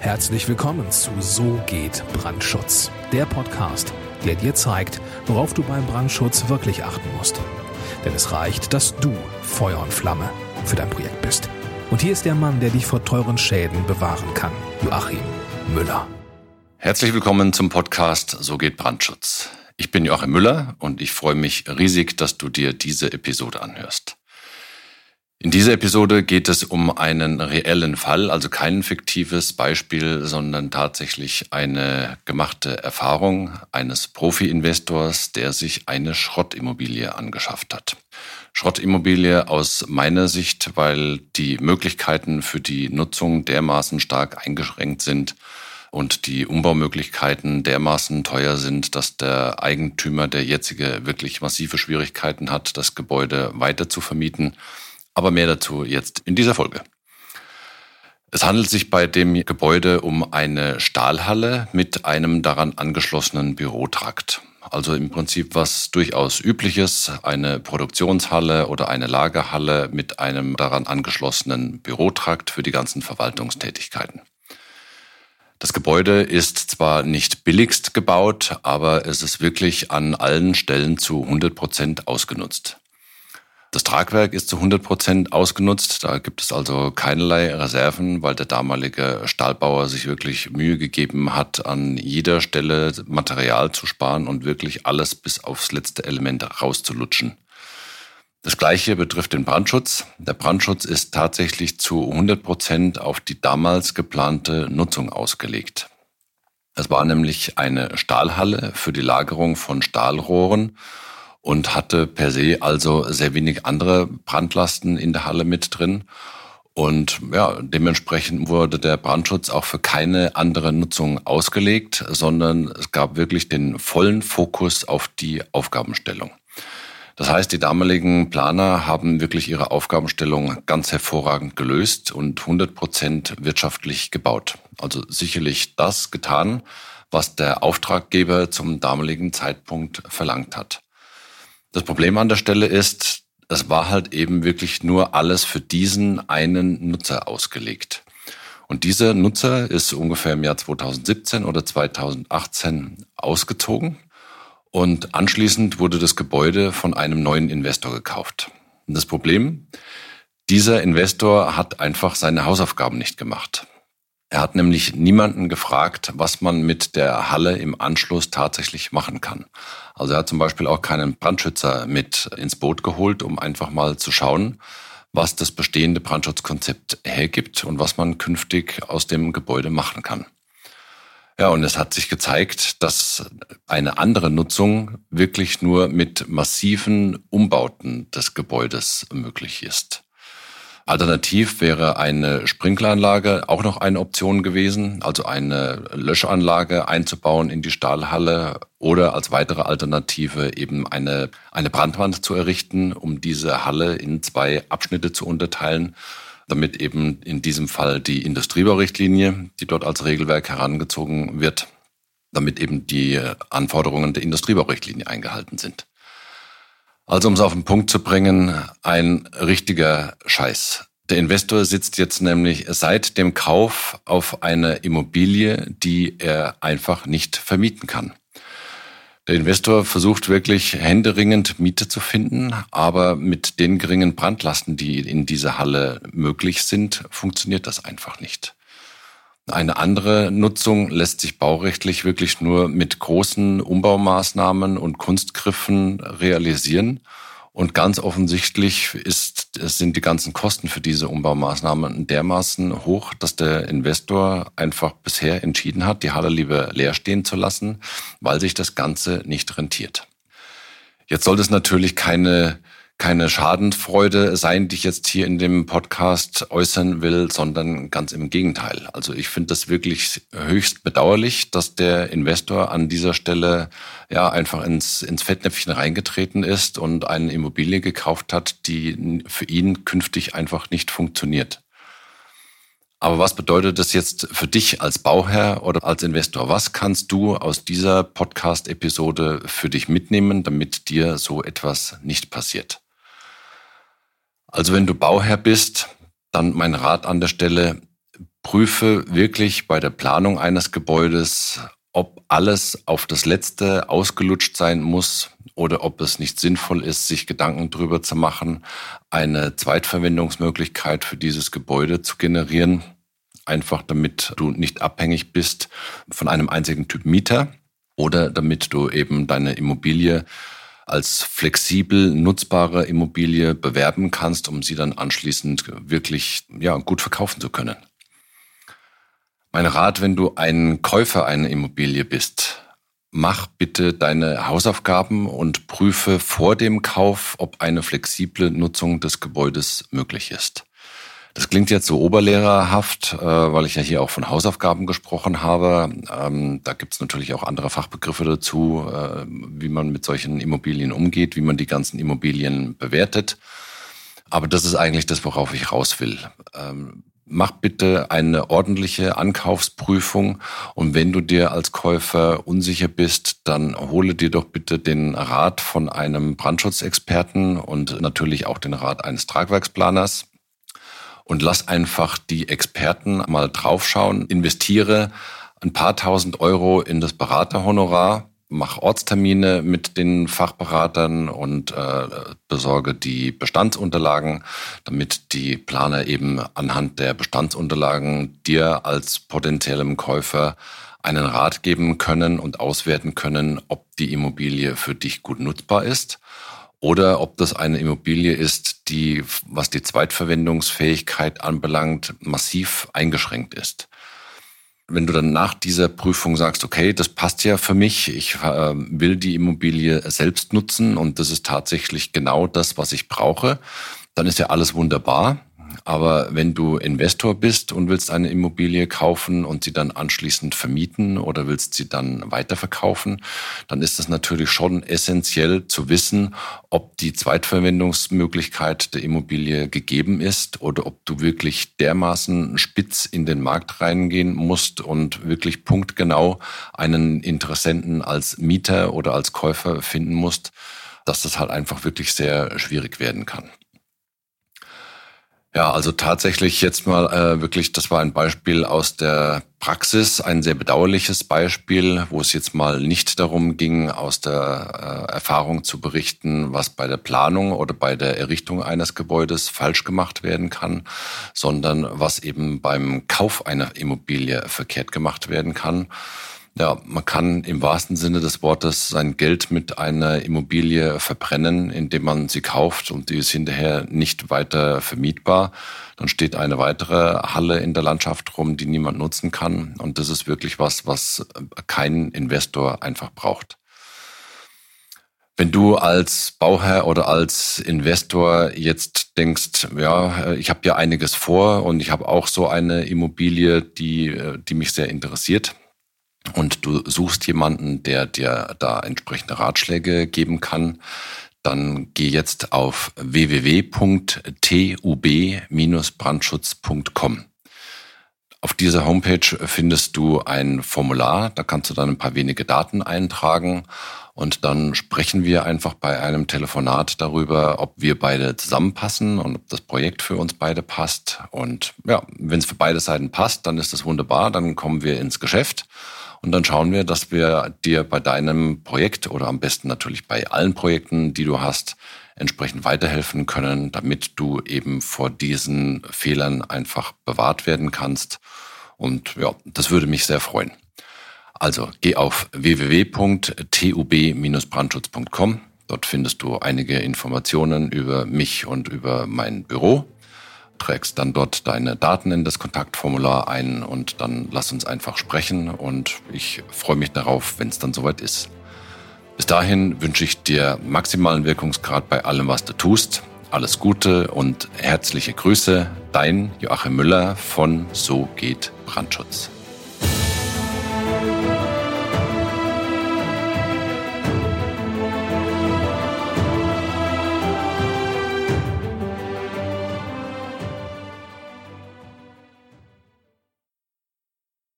Herzlich willkommen zu So geht Brandschutz, der Podcast, der dir zeigt, worauf du beim Brandschutz wirklich achten musst. Denn es reicht, dass du Feuer und Flamme für dein Projekt bist. Und hier ist der Mann, der dich vor teuren Schäden bewahren kann, Joachim Müller. Herzlich willkommen zum Podcast So geht Brandschutz. Ich bin Joachim Müller und ich freue mich riesig, dass du dir diese Episode anhörst. In dieser Episode geht es um einen reellen Fall, also kein fiktives Beispiel, sondern tatsächlich eine gemachte Erfahrung eines Profi-Investors, der sich eine Schrottimmobilie angeschafft hat. Schrottimmobilie aus meiner Sicht, weil die Möglichkeiten für die Nutzung dermaßen stark eingeschränkt sind und die Umbaumöglichkeiten dermaßen teuer sind, dass der Eigentümer, der jetzige, wirklich massive Schwierigkeiten hat, das Gebäude weiter zu vermieten aber mehr dazu jetzt in dieser Folge. Es handelt sich bei dem Gebäude um eine Stahlhalle mit einem daran angeschlossenen Bürotrakt. Also im Prinzip was durchaus übliches, eine Produktionshalle oder eine Lagerhalle mit einem daran angeschlossenen Bürotrakt für die ganzen Verwaltungstätigkeiten. Das Gebäude ist zwar nicht billigst gebaut, aber es ist wirklich an allen Stellen zu 100 Prozent ausgenutzt. Das Tragwerk ist zu 100 Prozent ausgenutzt. Da gibt es also keinerlei Reserven, weil der damalige Stahlbauer sich wirklich Mühe gegeben hat, an jeder Stelle Material zu sparen und wirklich alles bis aufs letzte Element rauszulutschen. Das Gleiche betrifft den Brandschutz. Der Brandschutz ist tatsächlich zu 100 Prozent auf die damals geplante Nutzung ausgelegt. Es war nämlich eine Stahlhalle für die Lagerung von Stahlrohren und hatte per se also sehr wenig andere Brandlasten in der Halle mit drin. Und ja, dementsprechend wurde der Brandschutz auch für keine andere Nutzung ausgelegt, sondern es gab wirklich den vollen Fokus auf die Aufgabenstellung. Das heißt, die damaligen Planer haben wirklich ihre Aufgabenstellung ganz hervorragend gelöst und 100 Prozent wirtschaftlich gebaut. Also sicherlich das getan, was der Auftraggeber zum damaligen Zeitpunkt verlangt hat. Das Problem an der Stelle ist, es war halt eben wirklich nur alles für diesen einen Nutzer ausgelegt. Und dieser Nutzer ist ungefähr im Jahr 2017 oder 2018 ausgezogen und anschließend wurde das Gebäude von einem neuen Investor gekauft. Und das Problem, dieser Investor hat einfach seine Hausaufgaben nicht gemacht. Er hat nämlich niemanden gefragt, was man mit der Halle im Anschluss tatsächlich machen kann. Also er hat zum Beispiel auch keinen Brandschützer mit ins Boot geholt, um einfach mal zu schauen, was das bestehende Brandschutzkonzept hergibt und was man künftig aus dem Gebäude machen kann. Ja, und es hat sich gezeigt, dass eine andere Nutzung wirklich nur mit massiven Umbauten des Gebäudes möglich ist. Alternativ wäre eine Sprinkleranlage auch noch eine Option gewesen, also eine Löschanlage einzubauen in die Stahlhalle oder als weitere Alternative eben eine, eine Brandwand zu errichten, um diese Halle in zwei Abschnitte zu unterteilen, damit eben in diesem Fall die Industriebaurichtlinie, die dort als Regelwerk herangezogen wird, damit eben die Anforderungen der Industriebaurichtlinie eingehalten sind. Also um es auf den Punkt zu bringen, ein richtiger Scheiß. Der Investor sitzt jetzt nämlich seit dem Kauf auf eine Immobilie, die er einfach nicht vermieten kann. Der Investor versucht wirklich händeringend Miete zu finden, aber mit den geringen Brandlasten, die in dieser Halle möglich sind, funktioniert das einfach nicht. Eine andere Nutzung lässt sich baurechtlich wirklich nur mit großen Umbaumaßnahmen und Kunstgriffen realisieren. Und ganz offensichtlich ist, sind die ganzen Kosten für diese Umbaumaßnahmen dermaßen hoch, dass der Investor einfach bisher entschieden hat, die Halle lieber leer stehen zu lassen, weil sich das Ganze nicht rentiert. Jetzt soll es natürlich keine keine Schadenfreude sein, die ich jetzt hier in dem Podcast äußern will, sondern ganz im Gegenteil. Also ich finde das wirklich höchst bedauerlich, dass der Investor an dieser Stelle ja einfach ins, ins Fettnäpfchen reingetreten ist und eine Immobilie gekauft hat, die für ihn künftig einfach nicht funktioniert. Aber was bedeutet das jetzt für dich als Bauherr oder als Investor? Was kannst du aus dieser Podcast-Episode für dich mitnehmen, damit dir so etwas nicht passiert? Also wenn du Bauherr bist, dann mein Rat an der Stelle, prüfe wirklich bei der Planung eines Gebäudes, ob alles auf das Letzte ausgelutscht sein muss oder ob es nicht sinnvoll ist, sich Gedanken darüber zu machen, eine Zweitverwendungsmöglichkeit für dieses Gebäude zu generieren. Einfach damit du nicht abhängig bist von einem einzigen Typ Mieter oder damit du eben deine Immobilie als flexibel nutzbare Immobilie bewerben kannst, um sie dann anschließend wirklich ja, gut verkaufen zu können. Mein Rat, wenn du ein Käufer einer Immobilie bist, mach bitte deine Hausaufgaben und prüfe vor dem Kauf, ob eine flexible Nutzung des Gebäudes möglich ist. Das klingt jetzt so oberlehrerhaft, äh, weil ich ja hier auch von Hausaufgaben gesprochen habe. Ähm, da gibt es natürlich auch andere Fachbegriffe dazu, äh, wie man mit solchen Immobilien umgeht, wie man die ganzen Immobilien bewertet. Aber das ist eigentlich das, worauf ich raus will. Ähm, mach bitte eine ordentliche Ankaufsprüfung und wenn du dir als Käufer unsicher bist, dann hole dir doch bitte den Rat von einem Brandschutzexperten und natürlich auch den Rat eines Tragwerksplaners und lass einfach die Experten mal draufschauen, investiere ein paar tausend Euro in das Beraterhonorar. Mach Ortstermine mit den Fachberatern und äh, besorge die Bestandsunterlagen, damit die Planer eben anhand der Bestandsunterlagen dir als potenziellem Käufer einen Rat geben können und auswerten können, ob die Immobilie für dich gut nutzbar ist oder ob das eine Immobilie ist, die, was die Zweitverwendungsfähigkeit anbelangt, massiv eingeschränkt ist wenn du dann nach dieser Prüfung sagst, okay, das passt ja für mich, ich äh, will die Immobilie selbst nutzen und das ist tatsächlich genau das, was ich brauche, dann ist ja alles wunderbar. Aber wenn du Investor bist und willst eine Immobilie kaufen und sie dann anschließend vermieten oder willst sie dann weiterverkaufen, dann ist es natürlich schon essentiell zu wissen, ob die Zweitverwendungsmöglichkeit der Immobilie gegeben ist oder ob du wirklich dermaßen spitz in den Markt reingehen musst und wirklich punktgenau einen Interessenten als Mieter oder als Käufer finden musst, dass das halt einfach wirklich sehr schwierig werden kann. Ja, also tatsächlich jetzt mal äh, wirklich, das war ein Beispiel aus der Praxis, ein sehr bedauerliches Beispiel, wo es jetzt mal nicht darum ging, aus der äh, Erfahrung zu berichten, was bei der Planung oder bei der Errichtung eines Gebäudes falsch gemacht werden kann, sondern was eben beim Kauf einer Immobilie verkehrt gemacht werden kann. Ja, man kann im wahrsten Sinne des Wortes sein Geld mit einer Immobilie verbrennen, indem man sie kauft und die ist hinterher nicht weiter vermietbar. Dann steht eine weitere Halle in der Landschaft rum, die niemand nutzen kann. Und das ist wirklich was, was kein Investor einfach braucht. Wenn du als Bauherr oder als Investor jetzt denkst, ja, ich habe ja einiges vor und ich habe auch so eine Immobilie, die, die mich sehr interessiert, und du suchst jemanden, der dir da entsprechende Ratschläge geben kann, dann geh jetzt auf www.tub-brandschutz.com. Auf dieser Homepage findest du ein Formular, da kannst du dann ein paar wenige Daten eintragen und dann sprechen wir einfach bei einem Telefonat darüber, ob wir beide zusammenpassen und ob das Projekt für uns beide passt. Und ja, wenn es für beide Seiten passt, dann ist das wunderbar, dann kommen wir ins Geschäft und dann schauen wir, dass wir dir bei deinem Projekt oder am besten natürlich bei allen Projekten, die du hast, entsprechend weiterhelfen können, damit du eben vor diesen Fehlern einfach bewahrt werden kannst. Und ja, das würde mich sehr freuen. Also geh auf www.tub-brandschutz.com. Dort findest du einige Informationen über mich und über mein Büro trägst dann dort deine Daten in das Kontaktformular ein und dann lass uns einfach sprechen und ich freue mich darauf, wenn es dann soweit ist. Bis dahin wünsche ich dir maximalen Wirkungsgrad bei allem, was du tust. Alles Gute und herzliche Grüße, dein Joachim Müller von So geht Brandschutz.